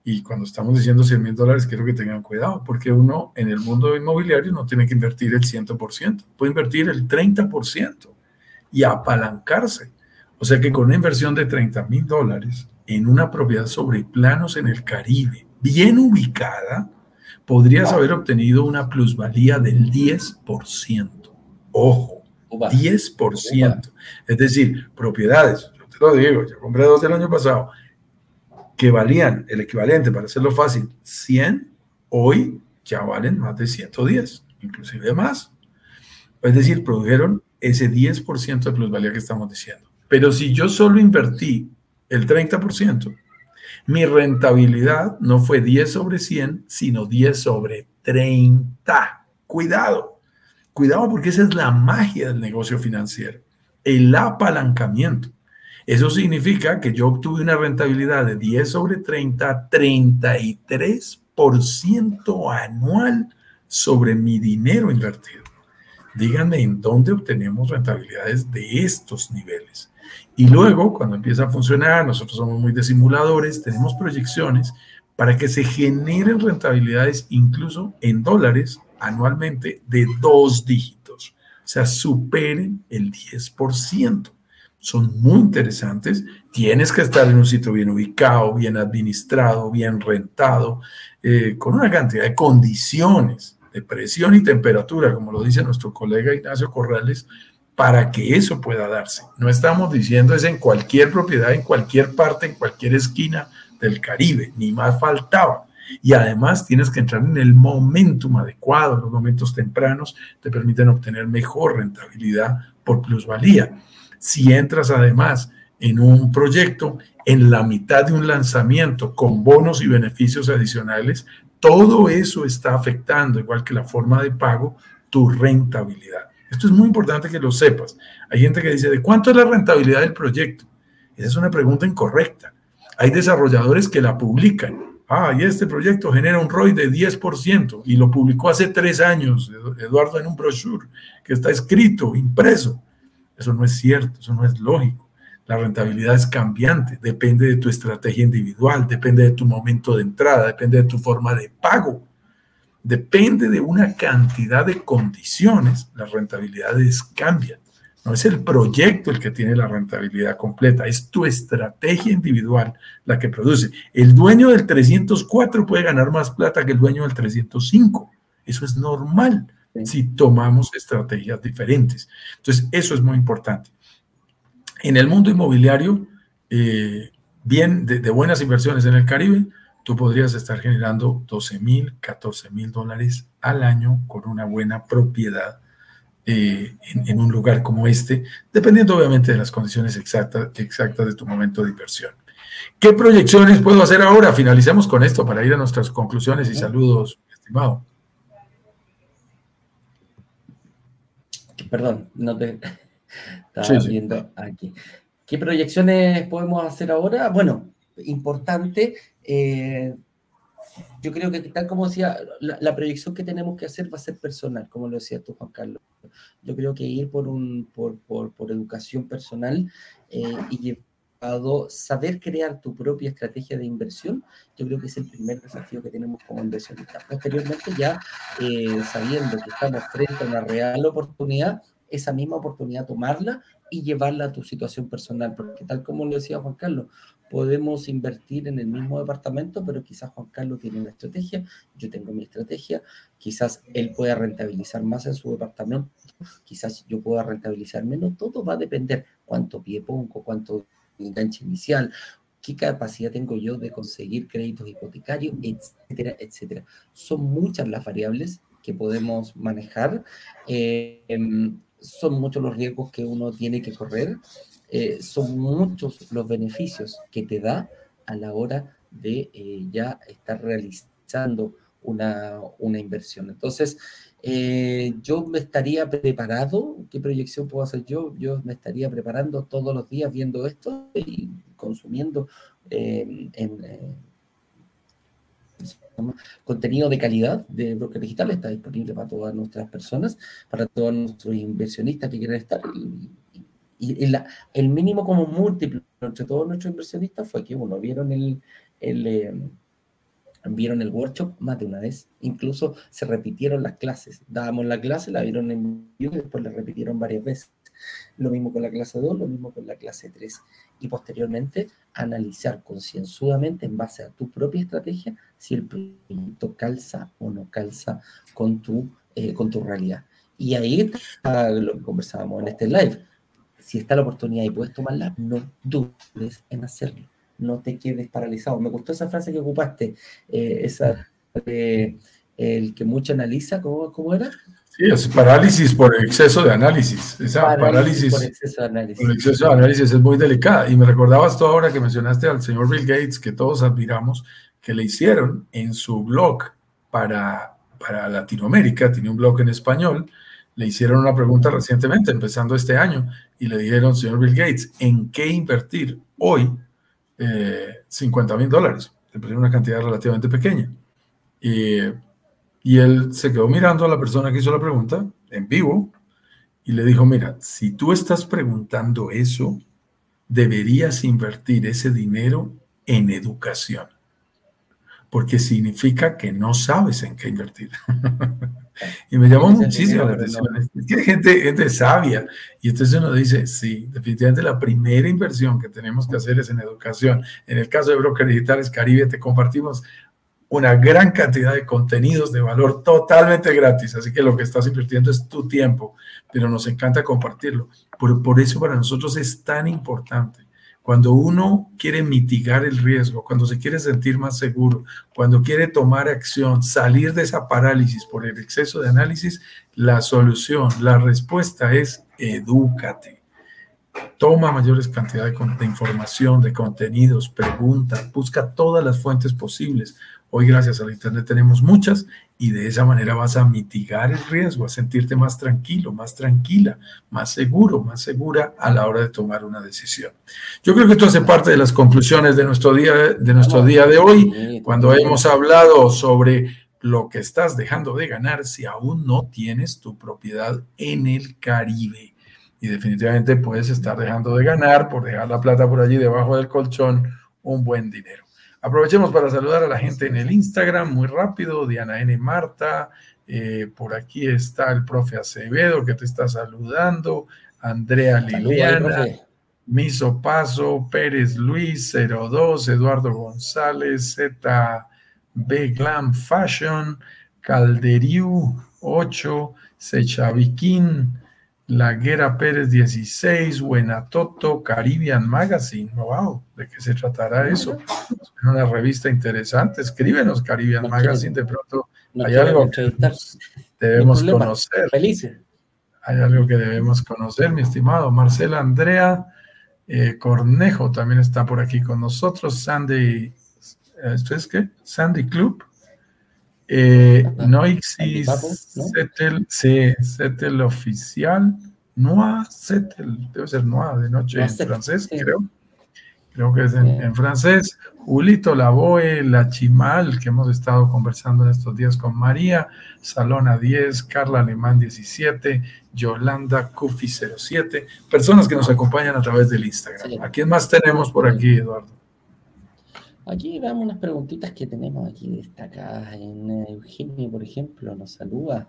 y cuando estamos diciendo 100 mil dólares, quiero que tengan cuidado, porque uno en el mundo inmobiliario no tiene que invertir el 100%, puede invertir el 30% y apalancarse o sea que con una inversión de 30 mil dólares en una propiedad sobre planos en el Caribe, bien ubicada, podrías haber obtenido una plusvalía del 10%. Ojo, 10%. Es decir, propiedades, yo te lo digo, yo compré dos el año pasado, que valían el equivalente, para hacerlo fácil, 100, hoy ya valen más de 110, inclusive más. Es decir, produjeron ese 10% de plusvalía que estamos diciendo. Pero si yo solo invertí el 30%, mi rentabilidad no fue 10 sobre 100, sino 10 sobre 30. Cuidado, cuidado porque esa es la magia del negocio financiero, el apalancamiento. Eso significa que yo obtuve una rentabilidad de 10 sobre 30, 33% anual sobre mi dinero invertido. Díganme en dónde obtenemos rentabilidades de estos niveles. Y luego, cuando empieza a funcionar, nosotros somos muy de simuladores, tenemos proyecciones para que se generen rentabilidades incluso en dólares anualmente de dos dígitos, o sea, superen el 10%. Son muy interesantes. Tienes que estar en un sitio bien ubicado, bien administrado, bien rentado, eh, con una cantidad de condiciones de presión y temperatura, como lo dice nuestro colega Ignacio Corrales, para que eso pueda darse. No estamos diciendo es en cualquier propiedad, en cualquier parte, en cualquier esquina del Caribe, ni más faltaba. Y además tienes que entrar en el momentum adecuado, los momentos tempranos te permiten obtener mejor rentabilidad por plusvalía. Si entras además en un proyecto en la mitad de un lanzamiento con bonos y beneficios adicionales, todo eso está afectando, igual que la forma de pago, tu rentabilidad. Esto es muy importante que lo sepas. Hay gente que dice, ¿de cuánto es la rentabilidad del proyecto? Esa es una pregunta incorrecta. Hay desarrolladores que la publican. Ah, y este proyecto genera un ROI de 10% y lo publicó hace tres años, Eduardo, en un brochure que está escrito, impreso. Eso no es cierto, eso no es lógico. La rentabilidad es cambiante, depende de tu estrategia individual, depende de tu momento de entrada, depende de tu forma de pago depende de una cantidad de condiciones, las rentabilidades cambian. No es el proyecto el que tiene la rentabilidad completa, es tu estrategia individual la que produce. El dueño del 304 puede ganar más plata que el dueño del 305. Eso es normal si tomamos estrategias diferentes. Entonces, eso es muy importante. En el mundo inmobiliario, eh, bien de buenas inversiones en el Caribe, tú podrías estar generando 12 mil, 14 mil dólares al año con una buena propiedad eh, en, un lugar como este, dependiendo obviamente de las condiciones exactas, exactas de tu momento de inversión. ¿Qué proyecciones puedo hacer ahora? Finalicemos con esto para ir a nuestras conclusiones y saludos, estimado. Perdón, no te estaba viendo aquí. ¿Qué proyecciones podemos hacer ahora? Bueno, importante. Eh, yo creo que tal como decía, la, proyección que tenemos que hacer va a ser personal, como lo decía tú, Juan Carlos. Yo creo que ir por, un, por, por, por educación personal eh, y saber crear tu propia estrategia de inversión, yo creo que es el primer desafío que tenemos como inversionistas. Posteriormente, ya eh, sabiendo que estamos frente a una real oportunidad, esa misma oportunidad tomarla y llevarla a tu situación personal, porque tal como lo decía Juan Carlos, podemos invertir en el mismo departamento, pero quizás Juan Carlos tiene una estrategia, yo tengo mi estrategia, quizás él pueda rentabilizar más en su departamento, quizás yo pueda rentabilizar menos, todo va a depender cuánto pie pongo, cuánto enganche inicial, qué capacidad tengo yo de conseguir créditos hipotecarios, etcétera, etcétera. Son muchas las variables que podemos manejar. Eh, em, son muchos los riesgos que uno tiene que correr, eh, son muchos los beneficios que te da a la hora de eh, ya estar realizando una, una inversión. Entonces, eh, yo me estaría preparado, ¿qué proyección puedo hacer yo? Yo me estaría preparando todos los días viendo esto y consumiendo en, contenido de calidad de Broker Digital, está disponible para todas nuestras personas, para todos nuestros inversionistas que quieran estar. El mínimo como múltiplo entre todos nuestros inversionistas fue que, uno, vieron el, el vieron el workshop más de una vez, incluso se repitieron las clases, dábamos la clase, la vieron en vivo y después la repitieron varias veces. Lo mismo con la clase 2, lo mismo con la clase 3. Y posteriormente analizar concienzudamente en base a tu propia estrategia si el proyecto calza o no calza con tu, eh, con tu realidad. Y ahí está lo que conversábamos en este live. Si está la oportunidad y puedes tomarla, no dudes en hacerlo no te quedes paralizado. Me gustó esa frase que ocupaste, eh, esa de el que mucho analiza, ¿cómo, cómo era? Sí, es parálisis por exceso de análisis. Esa parálisis, por exceso de análisis. Por exceso de análisis es muy delicada. Y me recordabas tú ahora que mencionaste al señor Bill Gates, que todos admiramos, que le hicieron en su blog para, para Latinoamérica, tiene un blog en español, le hicieron una pregunta recientemente, empezando este año, y le dijeron, señor Bill Gates, ¿en qué invertir hoy 50 mil dólares. Le una cantidad relativamente pequeña. Y él se quedó mirando a la persona que hizo la pregunta en vivo y le dijo, mira, si tú estás preguntando eso, deberías invertir ese dinero en educación, porque significa que no sabes en qué invertir. Y me llamó muchísimo la atención. Es que hay gente, gente sabia. Y entonces uno dice, sí, definitivamente la primera inversión que tenemos que hacer es en educación. En el caso de Broker Digitales Caribe, te compartimos una gran cantidad de contenidos de valor totalmente gratis. Así que lo que estás invirtiendo es tu tiempo, pero nos encanta compartirlo. Por, por eso para nosotros es tan importante cuando uno quiere mitigar el riesgo, cuando se quiere sentir más seguro, cuando quiere tomar acción, salir de esa parálisis por el exceso de análisis, la solución, la respuesta es edúcate. Toma mayores cantidades de información, de contenidos, pregunta, busca todas las fuentes posibles. Hoy gracias al Internet tenemos muchas y de esa manera vas a mitigar el riesgo, a sentirte más tranquilo, más tranquila, más seguro, más segura a la hora de tomar una decisión. Yo creo que esto hace parte de las conclusiones de nuestro día de, nuestro día de hoy, cuando hemos hablado sobre lo que estás dejando de ganar si aún no tienes tu propiedad en el Caribe. Y definitivamente puedes estar dejando de ganar por dejar la plata por allí debajo del colchón un buen dinero. Aprovechemos para saludar a la gente en el Instagram, muy rápido, Diana N. Marta, eh, por aquí está el profe Acevedo que te está saludando, Andrea Liliana, Miso Paso, Pérez Luis 02, Eduardo González, ZB Glam Fashion, Calderiu 8, Sechaviquín, Laguera Pérez 16, Buenatoto, Caribbean Magazine. Wow, ¿de qué se tratará eso? Es una revista interesante. Escríbenos, Caribbean Magazine. De pronto hay algo que debemos conocer. Felices. Hay algo que debemos conocer, mi estimado. Marcela Andrea eh, Cornejo también está por aquí con nosotros. Sandy, ¿esto es qué? Sandy Club. Eh, Noixis Settle, sí, Settle oficial. Noa Settle, debe ser Noa de noche en francés, creo. Creo que es en, francés. Julito Lavoe, La Chimal, que hemos estado conversando en estos días con María, Salona 10, Carla Alemán 17, Yolanda Cufi 07, personas que nos acompañan a través del Instagram. ¿A quién más tenemos por aquí, Eduardo? Aquí veamos unas preguntitas que tenemos aquí destacadas. En eh, Eugenia, por ejemplo, nos saluda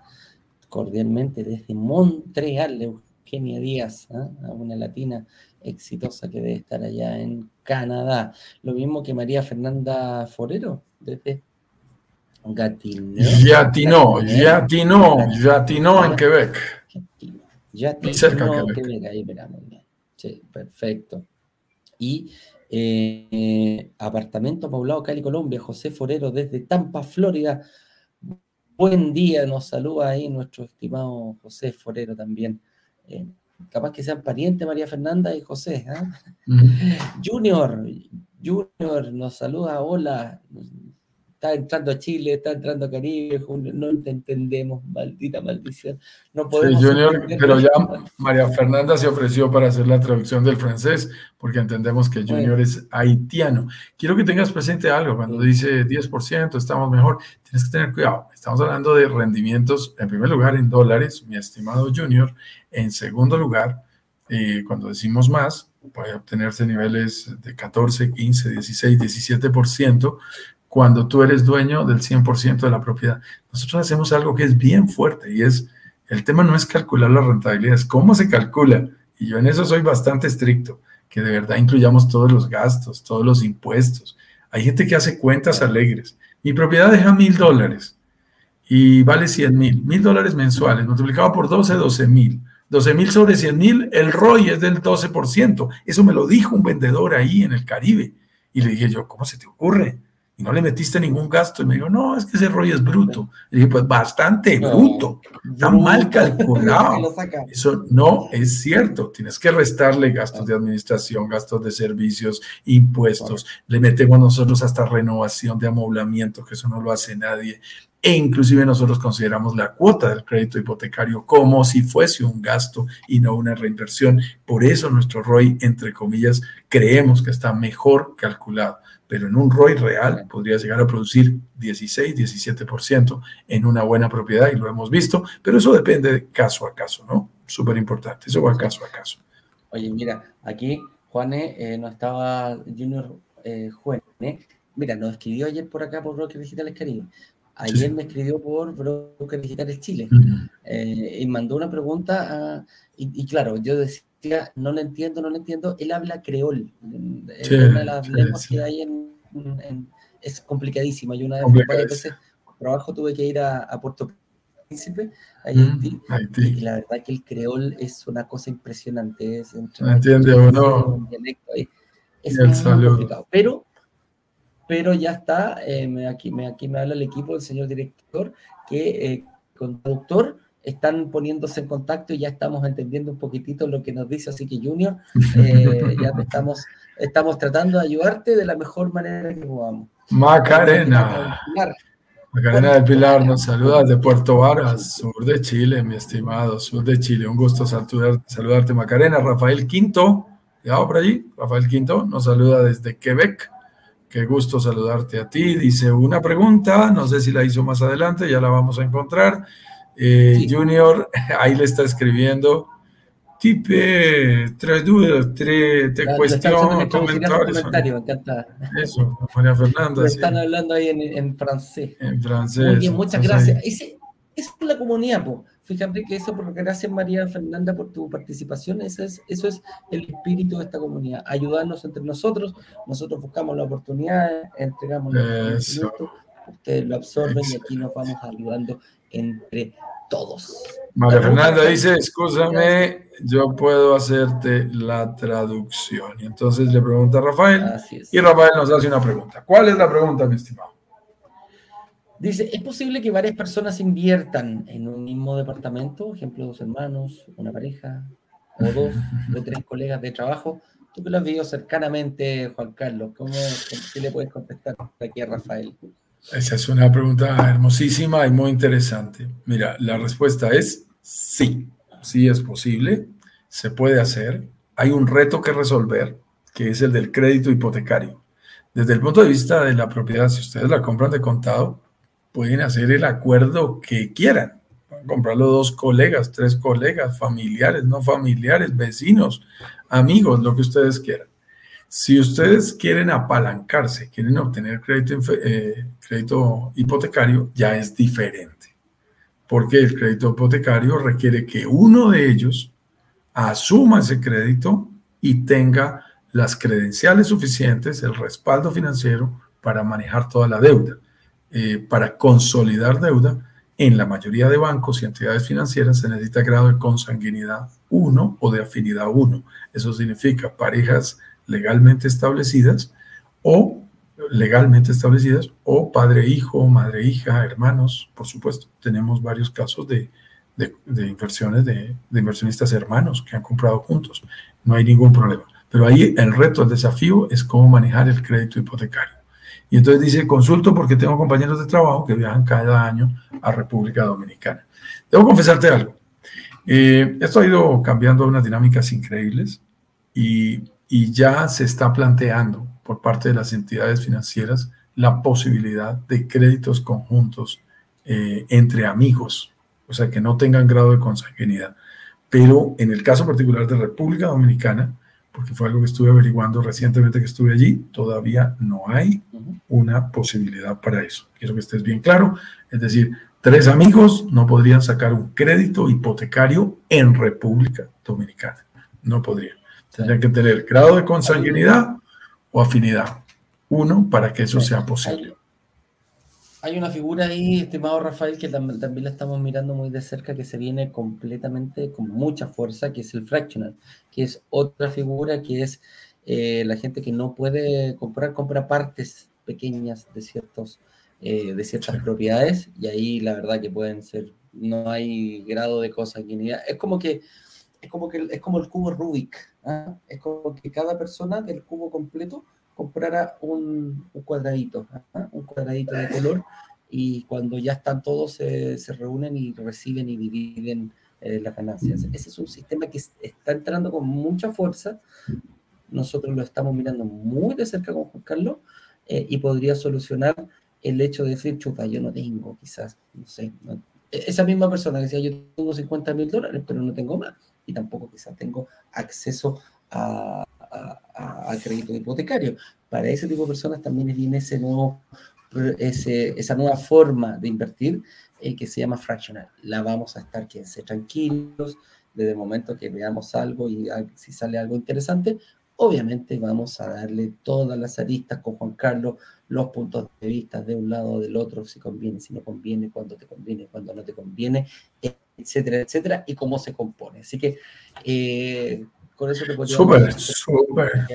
cordialmente desde Montreal, Eugenia Díaz, ¿ah? una latina exitosa que debe estar allá en Canadá. Lo mismo que María Fernanda Forero, desde Gatineau. Gatineau, Gatineau, Gatineau en Quebec. Gatineau, Quebec, ahí. Sí, perfecto. Y eh, apartamento Poblado Cali, Colombia, José Forero desde Tampa, Florida. Buen día, nos saluda ahí nuestro estimado José Forero también. Eh, capaz que sean parientes María Fernanda y José. ¿ah? Junior, Junior nos saluda, hola, está entrando a Chile, está entrando a Caribe, no te entendemos, maldita maldición. No podemos. Sí, Junior, pero ya María Fernanda se ofreció para hacer la traducción del francés, porque entendemos que Junior es haitiano. Quiero que tengas presente algo, cuando dice 10%, estamos mejor, tienes que tener cuidado. Estamos hablando de rendimientos, en primer lugar, en dólares, mi estimado Junior. En segundo lugar, eh, cuando decimos más, puede obtenerse niveles de 14, 15, 16, 17%, cuando tú eres dueño del 100% de la propiedad. Nosotros hacemos algo que es bien fuerte y es, el tema no es calcular la rentabilidad, es cómo se calcula. Y yo en eso soy bastante estricto, que de verdad incluyamos todos los gastos, todos los impuestos. Hay gente que hace cuentas alegres. Mi propiedad deja mil dólares y vale 100 mil, mil dólares mensuales, multiplicado por 12, 12 mil. 12 mil sobre 100 mil, el ROI es del 12%. Eso me lo dijo un vendedor ahí en el Caribe. Y le dije yo, ¿cómo se te ocurre? Y no le metiste ningún gasto. Y me dijo, no, es que ese rollo es bruto. Y dije, pues bastante bruto, está mal calculado. Eso no es cierto. Tienes que restarle gastos de administración, gastos de servicios, impuestos. Le metemos nosotros hasta renovación de amoblamiento, que eso no lo hace nadie. E inclusive nosotros consideramos la cuota del crédito hipotecario como si fuese un gasto y no una reinversión. Por eso nuestro ROI, entre comillas, creemos que está mejor calculado pero en un ROI real podría llegar a producir 16, 17% en una buena propiedad y lo hemos visto, pero eso depende de caso a caso, ¿no? Súper importante, eso va caso a caso. Oye, mira, aquí Juane eh, no estaba Junior eh, Juane, mira, nos escribió ayer por acá por Broker Digitales Caribe. Ayer me escribió por Broker Digitales Chile eh, y mandó una pregunta y, claro, yo decía no lo entiendo, no lo entiendo. Él habla creol. es una de las lenguas que hay en, Es complicadísima. Yo una vez, varias veces, por trabajo tuve que ir a, Puerto Príncipe, a mm, Haití, y la verdad que el creol es una cosa impresionante. Es entiende o no? Es muy complicado. Pero, pero ya está, eh, aquí, me, aquí me habla el equipo, el señor director, que eh, con traductor están poniéndose en contacto y ya estamos entendiendo un poquitito lo que nos dice, así que Junior, eh, ya estamos, estamos tratando de ayudarte de la mejor manera que podamos. Macarena. Macarena del Pilar nos saluda desde Puerto Varas, sur de Chile, mi estimado, sur de Chile. Un gusto saludarte, Macarena. Rafael Quinto, ya por allí, Rafael Quinto nos saluda desde Quebec. Qué gusto saludarte a ti. Dice una pregunta, no sé si la hizo más adelante, ya la vamos a encontrar. Eh, Junior, ahí le está escribiendo. Tipe, tres dudas, tres, tres cuestiones, comentarios. Comentario, me encanta. Eso, María Fernanda. Están hablando ahí en, en, francés. En francés. Muy muchas gracias. Esa es la comunidad, po. Fíjate que eso, por gracias María Fernanda por tu participación, eso es, eso es el espíritu de esta comunidad, ayudarnos entre nosotros, nosotros buscamos la oportunidad, entregamos los ustedes lo absorben y aquí nos vamos ayudando entre todos. María Fernanda dice, escúchame, yo puedo hacerte la traducción. Y entonces le pregunta a Rafael y Rafael nos hace una pregunta. ¿Cuál es la pregunta, mi estimado? Dice, ¿es posible que varias personas inviertan en un mismo departamento? Ejemplo, dos hermanos, una pareja, o dos o tres colegas de trabajo. Tú que lo has visto cercanamente, Juan Carlos, ¿cómo, ¿qué le puedes contestar aquí a Rafael? Esa es una pregunta hermosísima y muy interesante. Mira, la respuesta es sí, sí es posible, se puede hacer. Hay un reto que resolver, que es el del crédito hipotecario. Desde el punto de vista de la propiedad, si ustedes la compran de contado, pueden hacer el acuerdo que quieran. Pueden comprarlo dos colegas, tres colegas, familiares, no familiares, vecinos, amigos, lo que ustedes quieran. Si ustedes quieren apalancarse, quieren obtener crédito, eh, crédito hipotecario, ya es diferente. Porque el crédito hipotecario requiere que uno de ellos asuma ese crédito y tenga las credenciales suficientes, el respaldo financiero para manejar toda la deuda. Eh, para consolidar deuda, en la mayoría de bancos y entidades financieras se necesita grado de consanguinidad 1 o de afinidad 1. Eso significa parejas legalmente establecidas o legalmente establecidas o padre hijo, madre hija, hermanos, por supuesto. Tenemos varios casos de, inversiones de, inversionistas hermanos que han comprado juntos. No hay ningún problema. Pero ahí el reto, el desafío es cómo manejar el crédito hipotecario. Y entonces dice, consulto porque tengo compañeros de trabajo que viajan cada año a República Dominicana. Debo confesarte algo. Eh, esto ha ido cambiando unas dinámicas increíbles y, y ya se está planteando por parte de las entidades financieras la posibilidad de créditos conjuntos eh, entre amigos, o sea, que no tengan grado de consanguinidad. Pero en el caso particular de República Dominicana, porque fue algo que estuve averiguando recientemente que estuve allí, todavía no hay una posibilidad para eso. Quiero que estés bien claro. Es decir, tres amigos no podrían sacar un crédito hipotecario en República Dominicana. No podrían. Tendrían que tener grado de consanguinidad o afinidad. Uno para que eso sea posible. Hay una figura ahí, estimado Rafael, que también, la estamos mirando muy de cerca, que se viene completamente con mucha fuerza, que es el fractional, que es otra figura que es eh, la gente que no puede comprar, compra partes pequeñas de, ciertos, eh, de ciertas propiedades, y ahí la verdad que pueden ser, no hay grado de consanguinidad. Es como que es como que es como el cubo Rubik, ¿ah? es como que cada persona del cubo completo comprara un, cuadradito, ¿ah? un cuadradito de color, y cuando ya están todos se, se reúnen y reciben y dividen eh, las ganancias. Ese es un sistema que está entrando con mucha fuerza. Nosotros lo estamos mirando muy de cerca con Juan Carlos eh, y podría solucionar el hecho de decir, chuta, yo no tengo, quizás, no sé, e-, esa misma persona que decía, yo tengo 50 mil dólares, pero no tengo más y tampoco quizás tengo acceso a, crédito hipotecario. Para ese tipo de personas también viene ese nuevo, esa nueva forma de invertir eh, que se llama fractional. La vamos a estar, quédense tranquilos, desde el momento que veamos algo y si sale algo interesante, obviamente vamos a darle todas las aristas con Juan Carlos, los puntos de vista de un lado o del otro, si conviene, si no conviene, cuándo te conviene, cuándo no te conviene, etcétera, etcétera, y cómo se compone. Así que eh, con eso te puedo Súper, súper.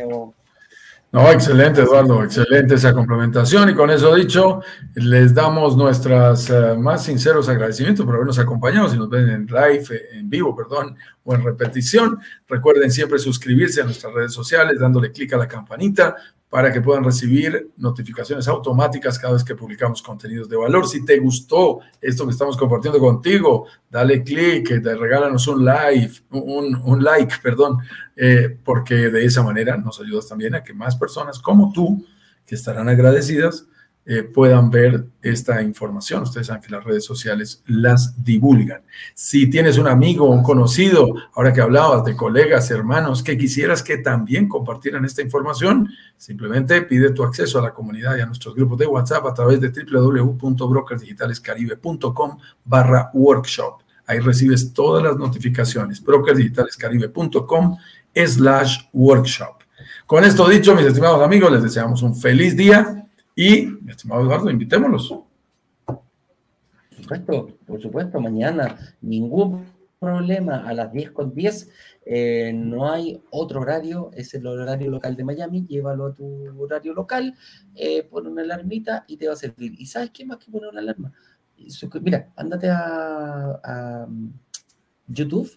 No, excelente, Eduardo, excelente esa complementación. Y con eso dicho, les damos nuestros eh, más sinceros agradecimientos por habernos acompañado. Si nos ven en live, en vivo, perdón, o en repetición, recuerden siempre suscribirse a nuestras redes sociales, dándole clic a la campanita para que puedan recibir notificaciones automáticas cada vez que publicamos contenidos de valor. Si te gustó esto que estamos compartiendo contigo, dale clic, regálanos un like, un, un like, perdón, eh, porque de esa manera nos ayudas también a que más personas como tú, que estarán agradecidas, eh, puedan ver esta información. Ustedes saben que las redes sociales las divulgan. Si tienes un amigo un conocido, ahora que hablabas de colegas, hermanos, que quisieras que también compartieran esta información, simplemente pide tu acceso a la comunidad y a nuestros grupos de WhatsApp a través de www.brokersdigitalescaribe.com barra workshop. Ahí recibes todas las notificaciones. brokersdigitalescaribe.com slash workshop. Con esto dicho, mis estimados amigos, les deseamos un feliz día y, estimado Eduardo, invitémoslos. Por supuesto, por supuesto, mañana ningún problema a las 10 con 10. Eh, no hay otro horario, es el horario local de Miami. Llévalo a tu horario local, eh, pon una alarmita y te va a servir. ¿Y sabes qué más que poner una alarma? Mira, ándate a, a mm, YouTube,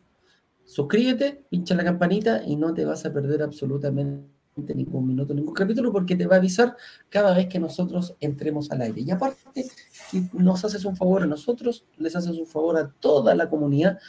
suscríbete, pincha la campanita y no te vas a perder absolutamente ningún minuto, ningún capítulo, porque te va a avisar cada vez que nosotros entremos al aire. Y aparte, nos haces un favor a nosotros, les haces un favor a toda la comunidad,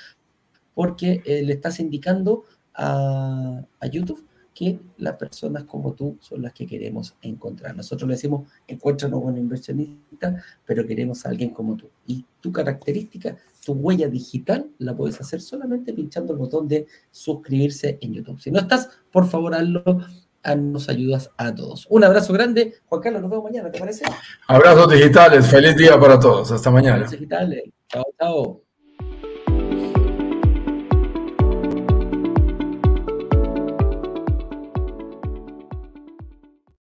porque eh, le estás indicando a, a, YouTube que las personas como tú son las que queremos encontrar. Nosotros le decimos, encuéntranos buen inversionista, pero queremos a alguien como tú. Y tu característica, tu huella digital, la puedes hacer solamente pinchando el botón de suscribirse en YouTube. Si no estás, por favor, hazlo nos ayudas a todos. Un abrazo grande. Juan Carlos, nos vemos mañana, ¿te parece? Abrazos digitales. Feliz día para todos. Hasta mañana. Abrazos digitales. Chao, chao.